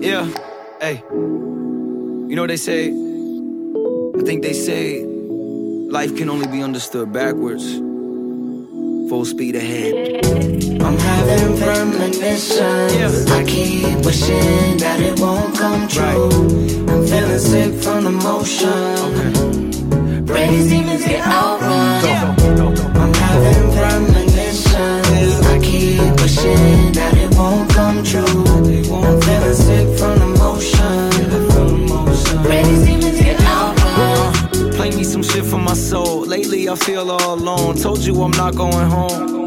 Yeah, hey. You know what they say? I think they say life can only be understood backwards. Full speed ahead. I'm having premonitions. Yeah. I keep wishing that it won't come true. I'm feeling sick from the motion. Pray these demons get outrun. I'm having premonitions. I keep wishing that it won't come true. For my soul. Lately I feel all alone. Told you I'm not going home.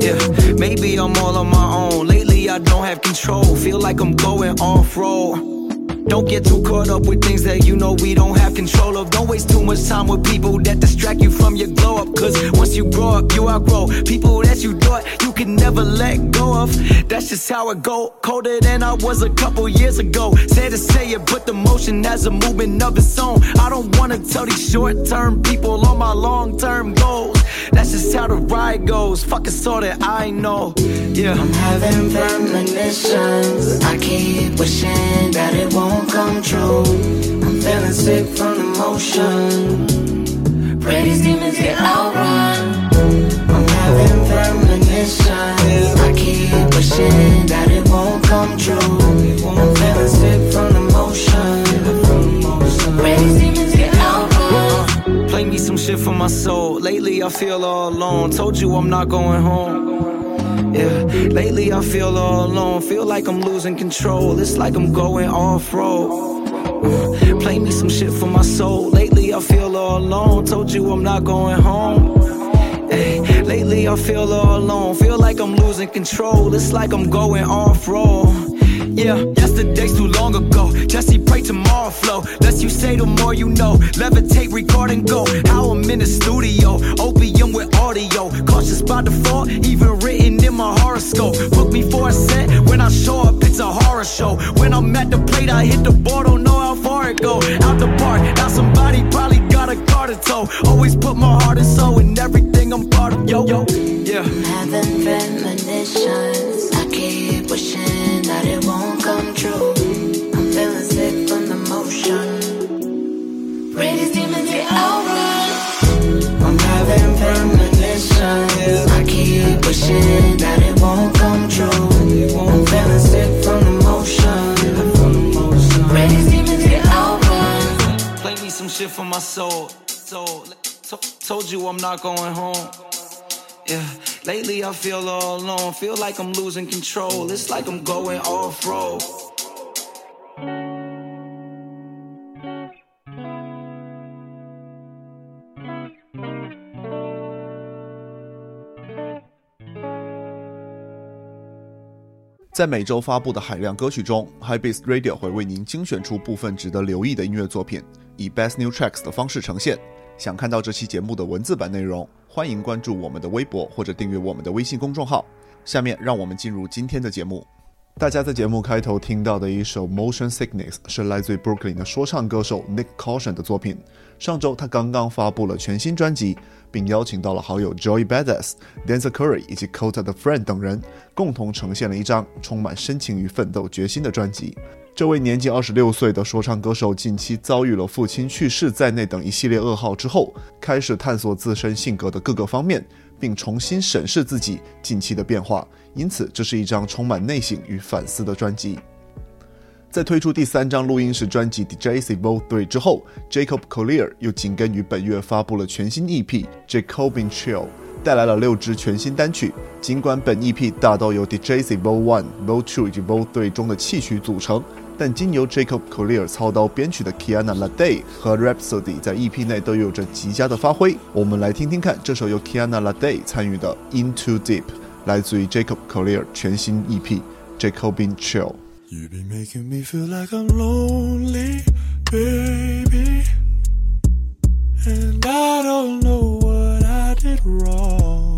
Yeah, maybe I'm all on my own. Lately I don't have control. Feel like I'm going off road. Don't get too caught up with things that you know we don't have control of. Don't waste too much time with people that distract you from your glow up. Cause once you grow up, you outgrow people that you thought you could never let go of. That's just how it go. Colder than I was a couple years ago. Sad to say it, but the motion has a movement of its own. I don't wanna tell these short term people all my long term goals. That's just how the ride goes. Fucking all that I know. Yeah. I'm having premonitions. I keep wishing that it won't come true. I'm feeling sick from the motion. Pray these demons get outrun. I'm having premonitions. I keep wishing that it won't come true. I'm feeling sick from for my soul. Lately I feel all alone. Told you I'm not going home. Yeah, lately I feel all alone. Feel like I'm losing control. It's like I'm going off road. Play me some shit for my soul. Lately I feel all alone. Told you I'm not going home. Ay, lately I feel all alone. Feel like I'm losing control. It's like I'm going off road. Yeah, yesterday's too long ago. Jesse pray tomorrow flow. Less you say, the more you know. Levitate, record and go. How I'm in the studio, opium with audio. Cautious by default, even written in my horoscope. Book me for a set. When I show up, it's a horror show. When I'm at the plate, I hit the board, don't know how far it go. Out the park, now somebody probably got a car to tow. Always put my heart and soul in everything I'm part of. Yo, yo, yeah. I'm Having premonitions. Pray these demons get outrun. I'm having premonitions. I keep wishing that it won't come true. I'm feeling sick from the motion. Pray these demons get outrun. Play me some shit for my soul. soul. To- told you I'm not going home. Yeah, lately I feel all alone. Feel like I'm losing control. It's like I'm going off road. 在每周发布的海量歌曲中，High Beats Radio 会为您精选出部分值得留意的音乐作品，以 Best New Tracks 的方式呈现。想看到这期节目的文字版内容，欢迎关注我们的微博或者订阅我们的微信公众号。下面让我们进入今天的节目。大家在节目开头听到的一首《Motion Sickness》是来自于 Brooklyn 的说唱歌手 Nick Caution 的作品。上周他刚刚发布了全新专辑，并邀请到了好友 Joy Badass、Dancer Curry 以及 Kota 的 Friend 等人，共同呈现了一张充满深情与奋斗决心的专辑。这位年仅二十六岁的说唱歌手，近期遭遇了父亲去世在内等一系列噩耗之后，开始探索自身性格的各个方面，并重新审视自己近期的变化。因此，这是一张充满内省与反思的专辑。在推出第三张录音室专辑《DJC Vol. 3》之后，Jacob Collier 又紧跟于本月发布了全新 EP《Jacobin Chill》，带来了六支全新单曲。尽管本 EP 大都由《DJC Vol. 1》、《Vol. 2》以及《Vol. 3》中的器曲组成，但经由 Jacob Collier 操刀编曲的 Kiana Ledé 和 Rapsody 在 EP 内都有着极佳的发挥。我们来听听看这首由 Kiana Ledé 参与的《Into Deep》，来自于 Jacob Collier 全新 EP《Jacobin Chill》。You be making me feel like I'm lonely, baby. And I don't know what I did wrong.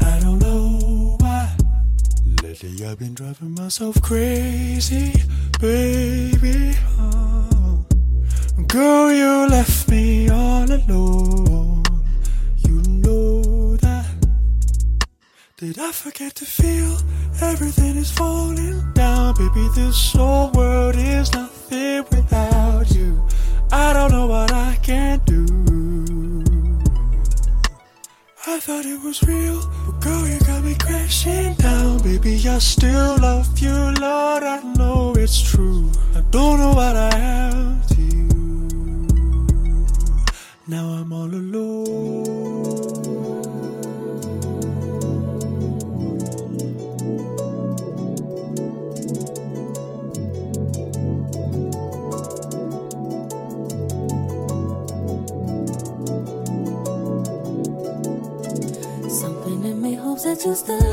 I don't know why. Lately I've been driving myself crazy baby. Oh. Girl, you left me all alone. You know that. Did I forget to feel everything is falling down baby, this whole world is nothing without you. I don't know what I can do. I thought it was real, but girl, you got me crashing down. Baby, I still love you, Lord, I know it's true. I don't know what I have to you. Now I'm all alone. Me hopes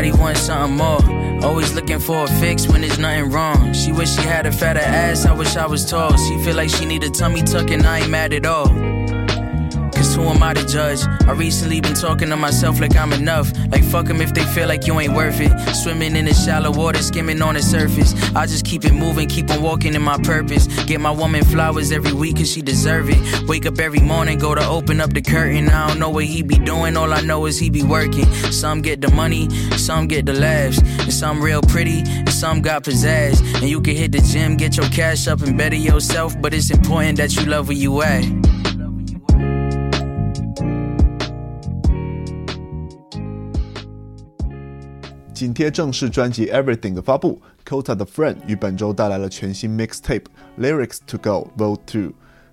Everybody wants something more. Always looking for a fix when there's nothing wrong. She wish she had a fatter ass, I wish I was tall. She feel like she need a tummy tuck and I ain't mad at all. Who am I to judge? I recently been talking to myself like I'm enough. Like fuck 'em if they feel like you ain't worth it. Swimming in the shallow water, skimming on the surface. I just keep it moving, keep on walking in my purpose. Get my woman flowers every week cause she deserve it. Wake up every morning, go to open up the curtain. I don't know what he be doing, all I know is he be working. Some get the money, some get the laughs. And some real pretty, and some got pizzazz. And you can hit the gym, get your cash up and better yourself. But it's important that you love where you at. 紧贴正式专辑《Everything》的发布，Kota 的 Friend 于本周带来了全新 mixtape《Lyrics to Go Vote Two》。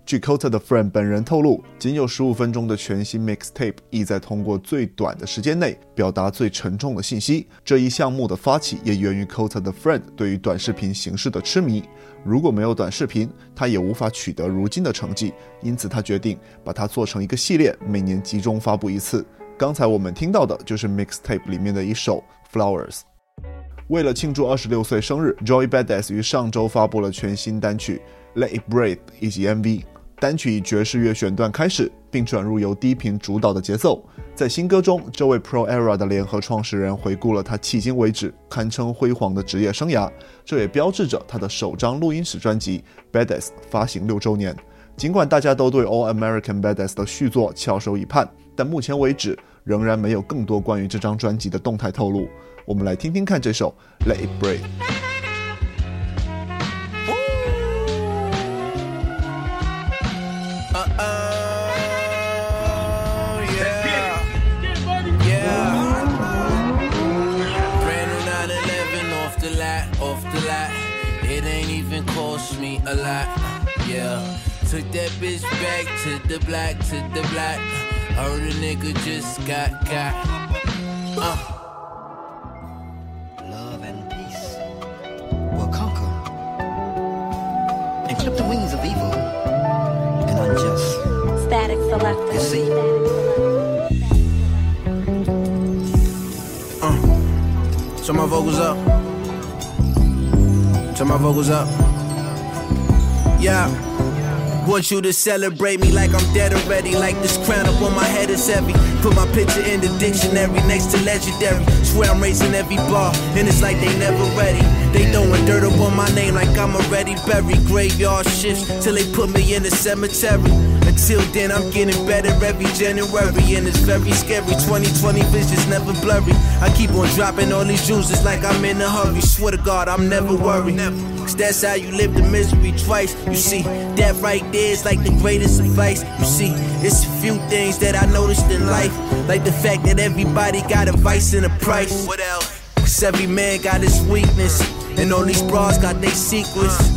据 Kota 的 Friend 本人透露，仅有十五分钟的全新 mixtape 意在通过最短的时间内表达最沉重的信息。这一项目的发起也源于 Kota 的 Friend 对于短视频形式的痴迷。如果没有短视频，他也无法取得如今的成绩，因此他决定把它做成一个系列，每年集中发布一次。刚才我们听到的就是 mixtape 里面的一首《Flowers》。为了庆祝二十六岁生日，Joy Badass 于上周发布了全新单曲《Let It Breathe》以及 MV。单曲以爵士乐选段开始，并转入由低频主导的节奏。在新歌中，这位 Pro Era 的联合创始人回顾了他迄今为止堪称辉煌的职业生涯，这也标志着他的首张录音室专辑《Badass》发行六周年。尽管大家都对 All American Badass 的续作翘首以盼，但目前为止仍然没有更多关于这张专辑的动态透露。我们来听听看这首 Let It Break。It ain't even cost me a lot, yeah. Took that bitch back to the black, to the black. Heard a nigga just got got. Uh. Love and peace will conquer and clip the wings of evil and unjust. Static selector. You see? Uh. Turn my vocals up. Turn my vocals up. Yeah. Want you to celebrate me like I'm dead already. Like this crown up on my head is heavy. Put my picture in the dictionary next to legendary. Swear I'm raising every bar, and it's like they never ready. They throwing dirt up on my name like I'm already buried. Graveyard shifts till they put me in the cemetery. Until then, I'm getting better every January, and it's very scary. 2020 vision's never blurry. I keep on dropping all these juices like I'm in a hurry. Swear to God, I'm never worried. Cause that's how you live the misery twice. You see, that right there is like the greatest advice. You see, it's a few things that I noticed in life. Like the fact that everybody got a vice and a price. What else? Cause every man got his weakness. And all these bras got their secrets.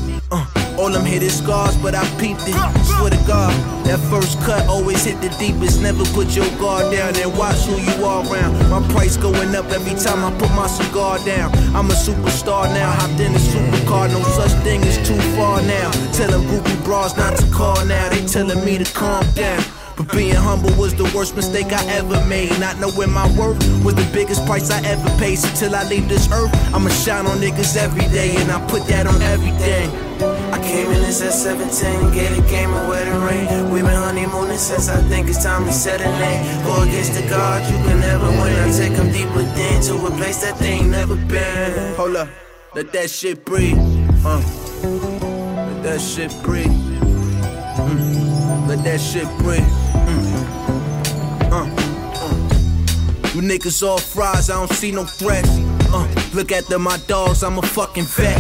All them hit is scars, but I peeped it. Swear to God, that first cut always hit the deepest. Never put your guard down and watch who you are around. My price going up every time I put my cigar down. I'm a superstar now, hopped in a supercar. No such thing as too far now. Tell them groupie bras not to call now. They telling me to calm down. But being humble was the worst mistake I ever made. Not knowing my worth was the biggest price I ever paid. So till I leave this earth, I'ma shine on niggas every day, and I put that on everything. I came in this at 17, get a game of and rain. we been honeymooning since I think it's time to set a name. Go against the gods, you can never win. I take them deep within to a place that they ain't never been. Hold up, let that shit breathe. Uh, let that shit breathe. Mm. Let that shit breathe. Mm. Uh, uh. You niggas all fries, I don't see no threats. Uh, look at the my dogs, I'm a fucking vet.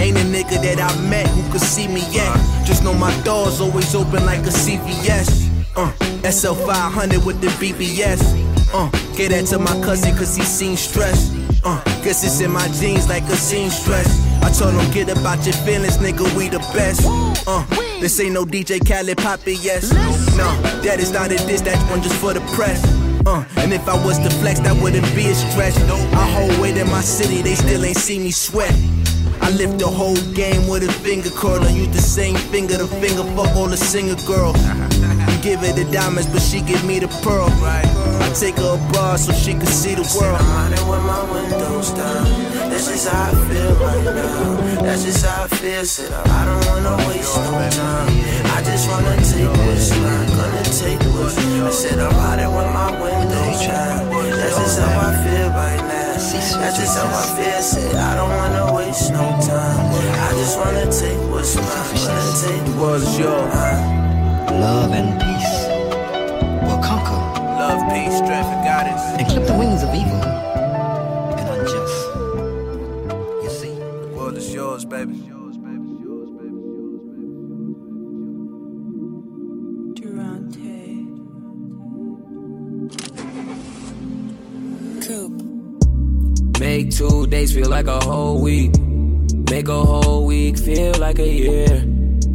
Ain't a nigga that I met who could see me yet. Just know my doors always open like a CVS. Uh, SL500 with the BBS. Uh, get that to my cousin cause he seen stress. Uh, guess it's in my jeans like a seamstress. I told him get about your feelings, nigga, we the best. Uh, this ain't no DJ Khaled Poppy, yes. No, that is not a diss, that one just for the press. Uh, and if I was to flex, that wouldn't be a stretch. I hold weight in my city, they still ain't see me sweat. I lift the whole game with a finger curler. Use the same finger to finger fuck all the singer girl. You give her the diamonds, but she give me the pearl. I take her abroad so she can see the world. I'm with my windows down. That's just how I feel right now. That's just how I feel. Said I don't wanna waste no time. I just wanna take what's mine. Gonna take what's. I said I'm riding with my windows down. That's just how I feel right now. That's just how I feel. Said I don't wanna waste no time. I just wanna take what's mine. Wanna take the world is yours. Love and peace will conquer Love, peace, strength, and guidance. and clip the wings of evil world is yours, baby. Make two days feel like a whole week. Make a whole week feel like a year.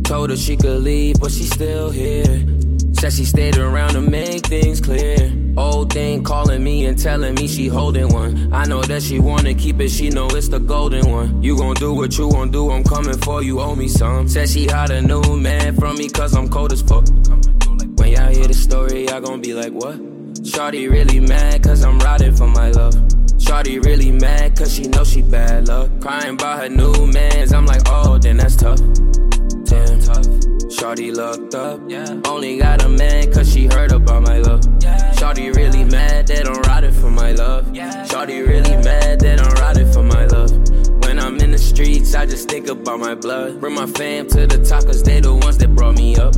Told her she could leave, but she's still here. Said she stayed around to make things clear. Old thing calling me and telling me she holding one. I know that she wanna keep it, she know it's the golden one. You gon' do what you gon' do, I'm coming for you, owe me some. Said she had a new man from me cause I'm cold as fuck. When y'all hear the story, y'all gon' be like, what? Shawty really mad cause I'm riding for my love. Shawty really mad cause she know she bad luck. Crying about her new mans, I'm like, oh, then that's tough. Damn, tough. Shawty looked up. Yeah. Only got a man cause she heard about my love. Yeah. Shawty really mad that I'm riding for my love. Yeah. Shawty really mad that I'm riding for my love. When I'm in the streets, I just think about my blood. Bring my fam to the top, cause they the ones that brought me up.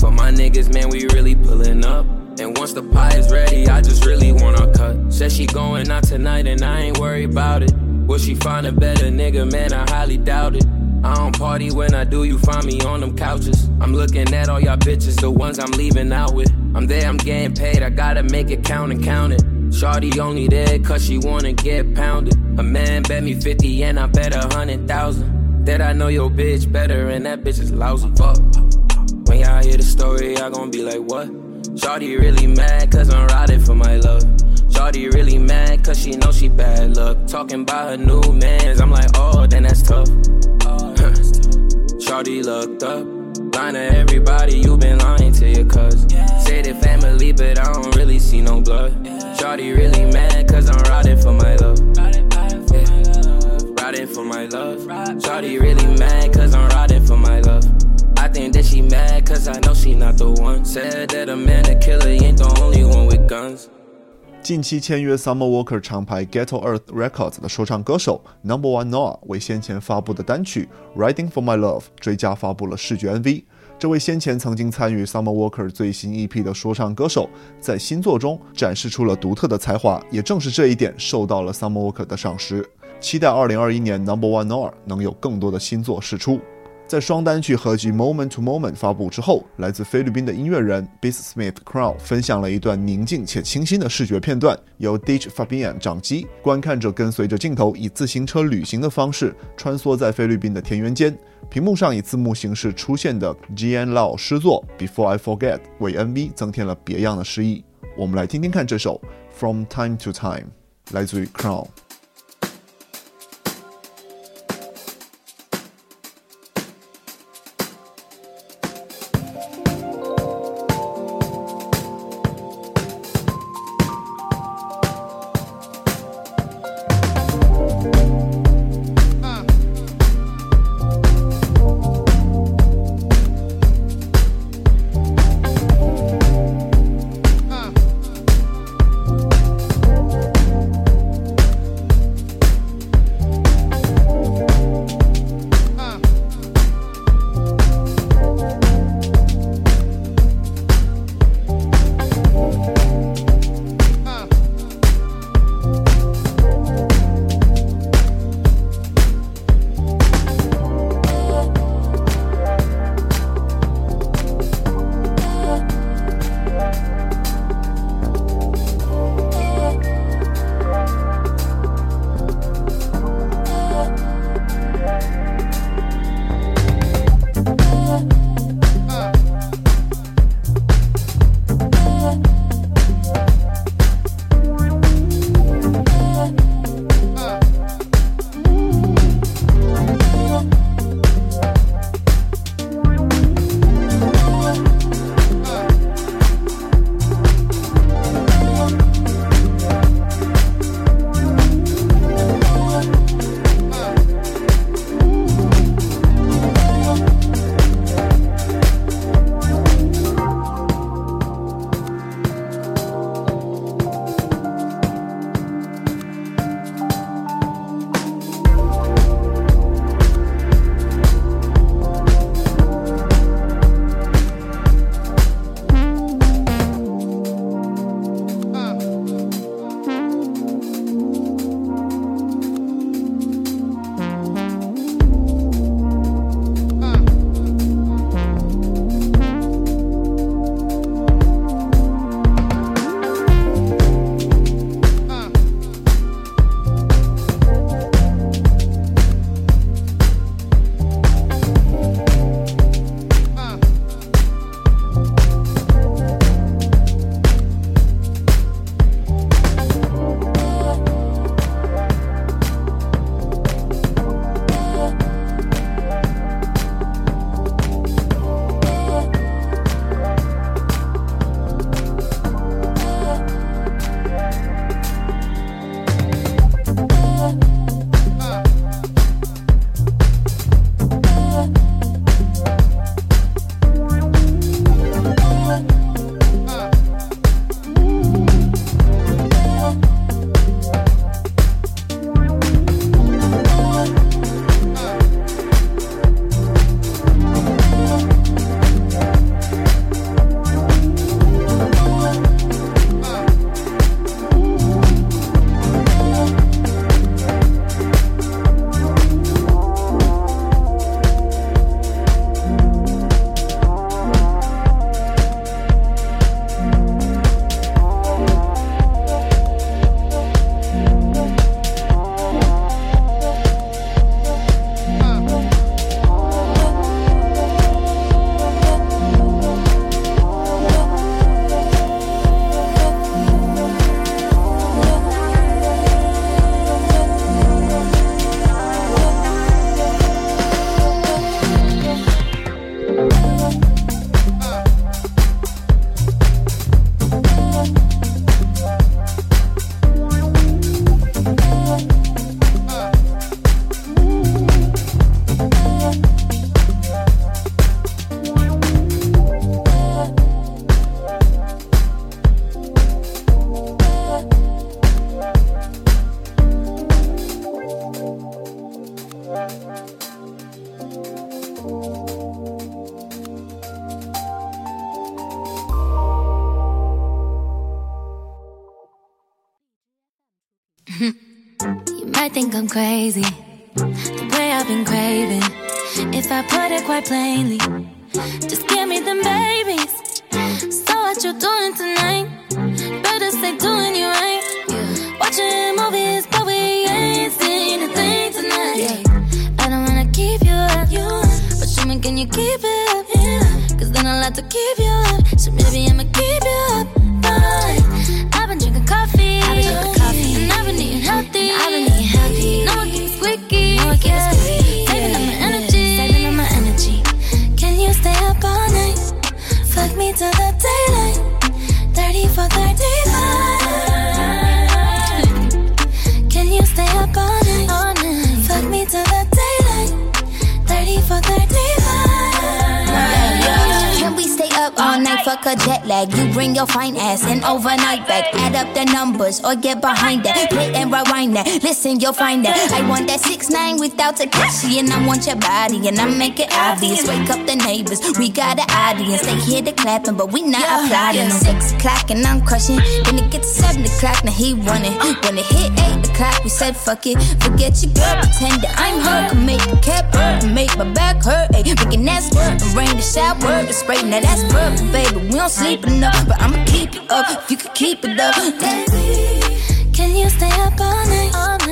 For my niggas, man, we really pulling up. And once the pie is ready, I just really wanna cut. Said she going out tonight and I ain't worried about it. Will she find a better nigga? Man, I highly doubt it. I don't party when I do, you find me on them couches. I'm looking at all y'all bitches, the ones I'm leaving out with. I'm there, I'm getting paid, I gotta make it count and count it. Shawty only there cause she wanna get pounded. A man bet me 50 and I bet a hundred thousand. That I know your bitch better and that bitch is lousy. Fuck. When y'all hear the story, y'all gon' be like, what? Shawty really mad cause I'm riding for my love. Shawty really mad cause she know she bad luck. Talking about her new mans, I'm like, oh, then that's tough. Shawty looked up, lying to everybody, you been lying to your cuz. Say they family, but I don't really see no blood. Shawty really mad cause I'm riding for my love. Riding for my love. Shawty really mad cause I'm riding for my love. I think that she mad cause I know she not the one. Said that a man a killer ain't the only one with guns. 近期签约 Summer Walker 厂牌 Ghetto Earth Records 的说唱歌手 Number One Noah 为先前发布的单曲 Riding for My Love 追加发布了视觉 MV。这位先前曾经参与 Summer Walker 最新 EP 的说唱歌手，在新作中展示出了独特的才华，也正是这一点受到了 Summer Walker 的赏识。期待2021年 Number One Noah 能有更多的新作释出。在双单曲合集《Moment to Moment》发布之后，来自菲律宾的音乐人 Beats Smith Crow 分享了一段宁静且清新的视觉片段，由 Ditch Fabian 掌机，观看者跟随着镜头以自行车旅行的方式穿梭在菲律宾的田园间。屏幕上以字幕形式出现的 Gian Lau 诗作《Before I Forget》为 MV 增添了别样的诗意。我们来听听看这首《From Time to Time》，来自于 Crow。Crazy. Your fine ass and overnight back. Add up the numbers or get behind that. Play and rewind that. Listen, you'll find that. I want that six nine without Takashi, and I want your body, and I make it obvious. Wake up the neighbors. We got an audience. They hear the clapping, but we not applauding. Six o'clock and I'm crushing. Then it gets seven o'clock, now he running. When it hit eight o'clock, we said fuck it. Forget your girl, pretend that I'm her. Can make the cap hurt, make my back hurt. Ay, making that squirt, and rain the shower, the spray. Now that's perfect, baby. We don't sleep enough, but I'ma keep it up if you could keep it up. Can you stay up all night? All night.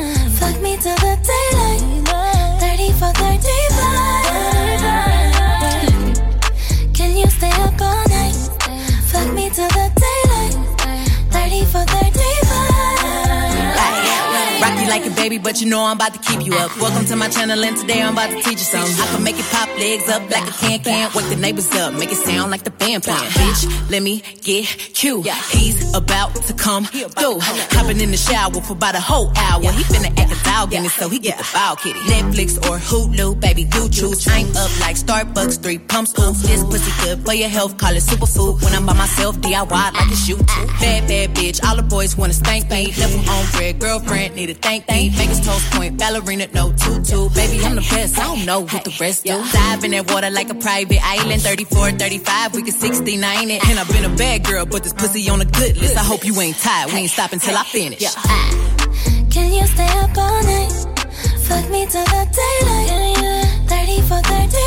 Baby, but you know I'm about to keep you up. Welcome to my channel, and today I'm about to teach you something. I can make it pop legs up like a can can. Wake the neighbors up, make it sound like the band playing. Bitch, let me get cute. He's about to come through. Hopping in the shower for about a whole hour. He finna act a dog in it, so he get the foul kitty. Netflix or Hulu, baby, you choose. I'm up like Starbucks, three pumps. Ooh, this pussy good for your health, call it superfood. When I'm by myself, DIY like a too. Bad, bad bitch, all the boys wanna spank me. Level on red, girlfriend, need a thank me. Vegas toast point, ballerina, no tutu. Baby, I'm the best, I don't know what the rest do. Dive in that water like a private island. 34, 35, we can 69 it. And I've been a bad girl, but this pussy on a good list. I hope you ain't tired, we ain't stopping till I finish. Ah. Can you stay up all night? Fuck me till the daylight. 30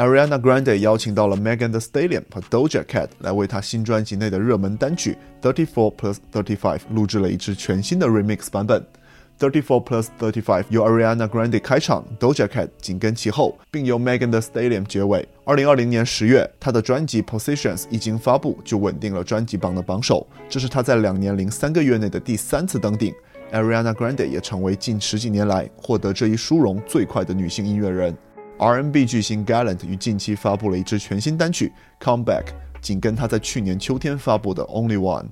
Ariana Grande 邀请到了 Megan Thee Stallion 和 Doja Cat 来为她新专辑内的热门单曲 Thirty Four Plus Thirty Five 录制了一支全新的 remix 版本。Thirty Four Plus Thirty Five 由 Ariana Grande 开场，Doja Cat 紧跟其后，并由 Megan Thee Stallion 结尾。二零二零年十月，她的专辑 Positions 一经发布就稳定了专辑榜的榜首，这是她在两年零三个月内的第三次登顶。Ariana Grande 也成为近十几年来获得这一殊荣最快的女性音乐人。R&B 巨星 Gallant 于近期发布了一支全新单曲《Come Back》，紧跟他在去年秋天发布的《Only One》。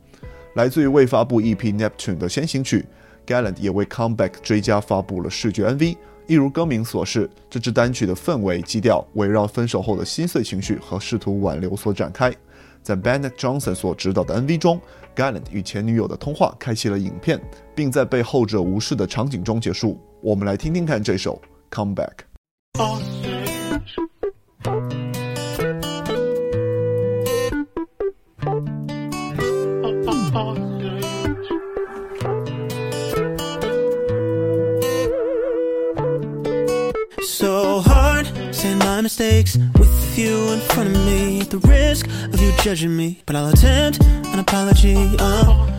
来自于未发布 EP Neptune 的先行曲，Gallant 也为《Come Back》追加发布了视觉 MV。一如歌名所示，这支单曲的氛围基调围绕分手后的心碎情绪和试图挽留所展开。在 Bennett Johnson 所指导的 MV 中，Gallant 与前女友的通话开启了影片，并在被后者无视的场景中结束。我们来听听看这首《Come Back》。So hard saying my mistakes with you in front of me at the risk of you judging me. But I'll attempt an apology. Uh, the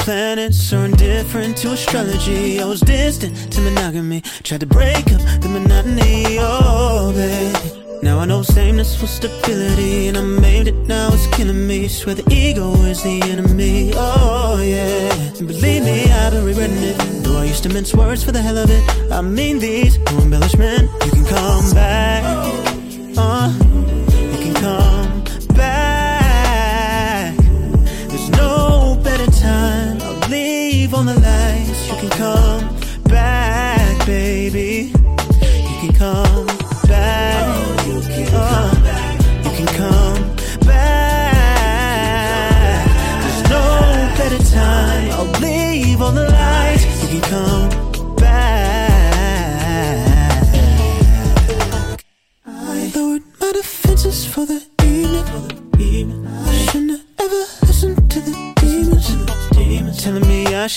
planets are indifferent to astrology. I was distant to monogamy. Tried to break up the monotony. Oh, baby. Now I know sameness was stability, and I made it. Now it's killing me. Swear the ego is the enemy. Oh yeah, and believe me, I've been regretting it. Though I used to mince words for the hell of it. I mean these, no embellishment. You can come back. Uh, nights. You can come back, baby. You can come back. Oh, you can oh, come back. You can come back. There's no better time. I'll leave all the lights. You can come back. I lowered my defenses for the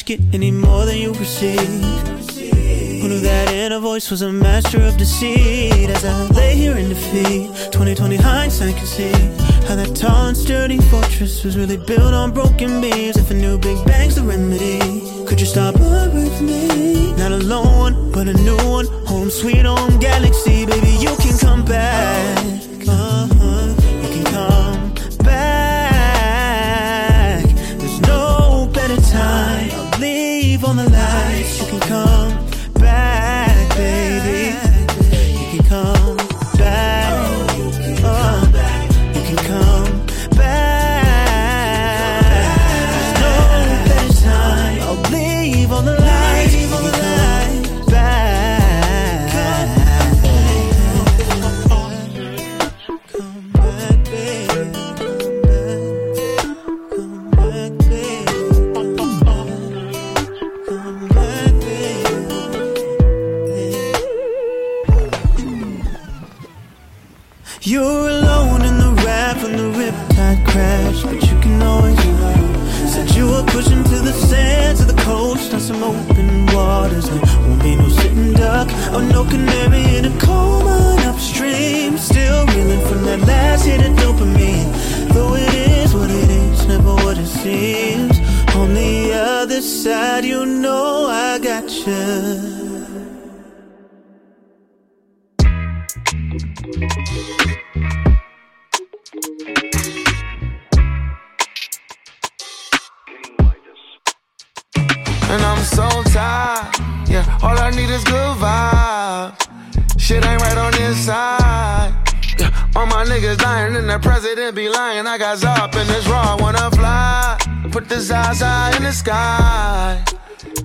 me I should get any more than you receive. Who knew that inner voice was a master of deceit? As I lay here in defeat, 2020 hindsight can see how that tall and sturdy fortress was really built on broken beams. If a new Big Bang's the remedy, could you stop with me? Not a lone one, but a new one. Home sweet home galaxy, baby, you can come back. And I'm so tired. Yeah, all I need is good vibes. Shit ain't right on this side. Yeah, all my niggas dying and the president be lying. I got up in this raw, wanna fly. Put the Zaza in the sky.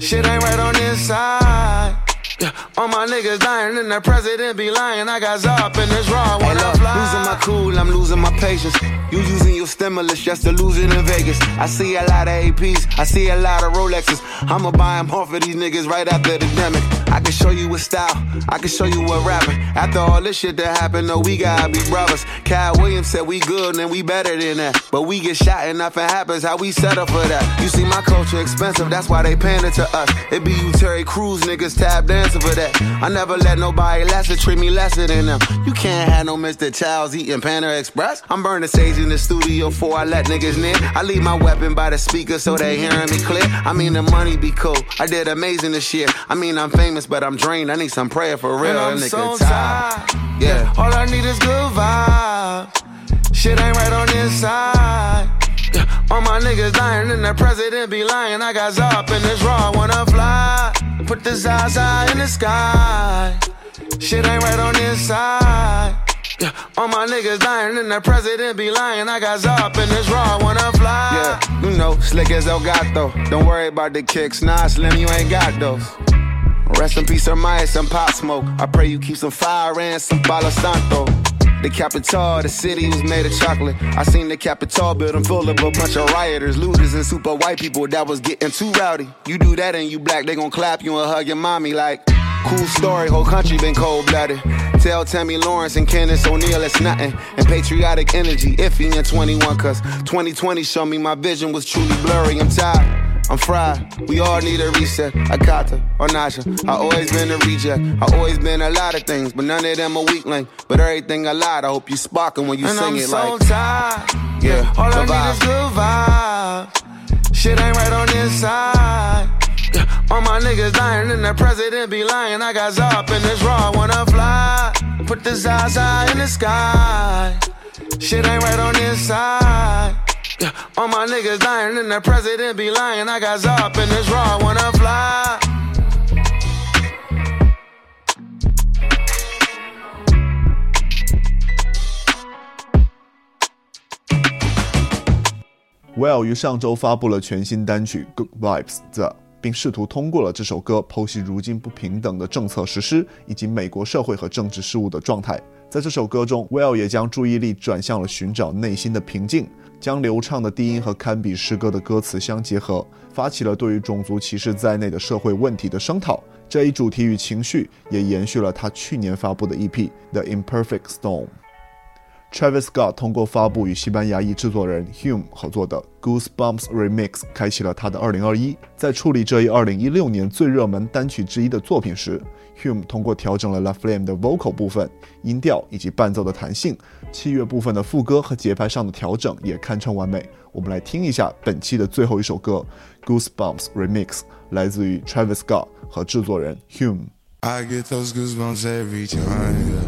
Shit ain't right on this side. Yeah, all my niggas dying and the president be lying. I got up in this raw, wanna hey, look, fly. losing my cool, I'm losing my patience. You using your stimulus just to lose it in Vegas. I see a lot of APs, I see a lot of Rolexes. I'ma buy them off of these niggas right after the demic. I can show you what style, I can show you what rapping. After all this shit that happened, though, we gotta be brothers. Cal Williams said we good and we better than that. But we get shot and nothing happens, how we settle for that? You see, my culture expensive, that's why they pander to us. It be you Terry Crews niggas tap dancing for that. I never let nobody lesser treat me lesser than them. You can't have no Mr. Childs eating Panda Express. I'm burning sage in the studio before I let niggas near. I leave my weapon by the speaker so they hearing me clear. I mean, the money be cool. I did amazing this year. I mean, I'm famous, but I'm drained. I need some prayer for real. And I'm so tired. tired. Yeah. All I need is good vibes. Shit ain't right on this side. Yeah, all my niggas dying and the president be lying. I got up in this raw, wanna fly. Put the Zaza in the sky. Shit ain't right on this side. Yeah, all my niggas dying and the president be lying. I got up in this raw, wanna fly. Yeah, you know, slick as El Gato. Don't worry about the kicks. Nah, Slim, you ain't got those. Rest in peace, Hermione, some pop smoke. I pray you keep some fire and some Palo Santo. The Capitol, the city was made of chocolate. I seen the Capitol building full of a bunch of rioters, looters, and super white people that was getting too rowdy. You do that and you black, they gon' clap you and hug your mommy like. Cool story, whole country been cold blooded. Tell Tomi Lahren and Candace O'Neal it's nothing. And patriotic energy, iffy in 21, cause 2020 showed me my vision was truly blurry. I'm tired. I'm fried. We all need a reset. I Akata or Nasha. I always been a reject. I always been a lot of things, but none of them a weak link. But everything I lied. I hope you sparking when you and sing I'm it so like. tired. Yeah, all I need is good vibes. Shit ain't right on this side. All my niggas dying and the president be lying. I got up in this raw, wanna fly. Put the Zaza in the sky. Shit ain't right on this side. Yeah, all my niggas dying and the president be lying. I got up in this raw, wanna fly. Well 于上周发布了全新单曲《Good Vibes The》，并试图通过了这首歌剖析如今不平等的政策实施以及美国社会和政治事务的状态。在这首歌中，Will 也将注意力转向了寻找内心的平静，将流畅的低音和堪比诗歌的歌词相结合，发起了对于种族歧视在内的社会问题的声讨。这一主题与情绪也延续了他去年发布的 EP《The Imperfect Storm》。Travis Scott 通过发布与西班牙裔制作人 Hume 合作的 Goosebumps Remix，开启了他的2021。在处理这一2016年最热门单曲之一的作品时，Hume 通过调整了 La Flame 的 vocal 部分、音调以及伴奏的弹性，器乐部分的副歌和节拍上的调整也堪称完美。我们来听一下本期的最后一首歌 Goosebumps Remix，来自于 Travis Scott 和制作人 Hume。I get those goosebumps every time yeah.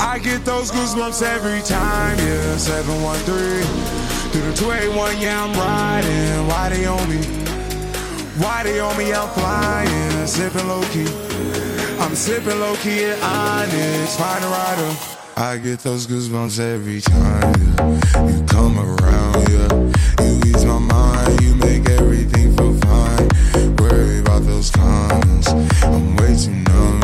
I get those goosebumps every time, yeah. 713 through the 281, yeah, I'm riding. Why they on me? Why they on me? I'm flying, sipping low key. I'm sipping low key at Onyx, find a rider. I get those goosebumps every time, yeah. You come around, yeah. You ease my mind, you make everything feel fine. Worry about those comments. I'm way too numb,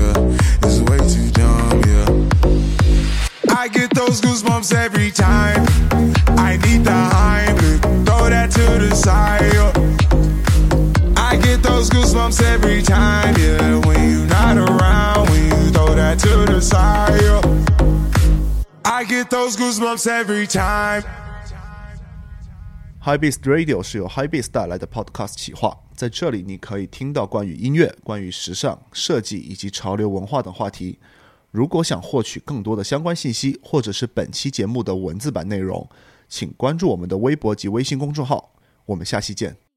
those goosebumps every time. I need the Heimlich, throw that to the side. yeah. I get those goosebumps every time, yeah. When you're not around, when you throw that to the side. yeah. I get those goosebumps every time. High Beast Radio 是由 High Beast 带来的 Podcast 企划，在这里你可以听到关于音乐、关于时尚、设计以及潮流文化等话题。 如果想获取更多的相关信息，或者是本期节目的文字版内容，请关注我们的微博及微信公众号。我们下期见。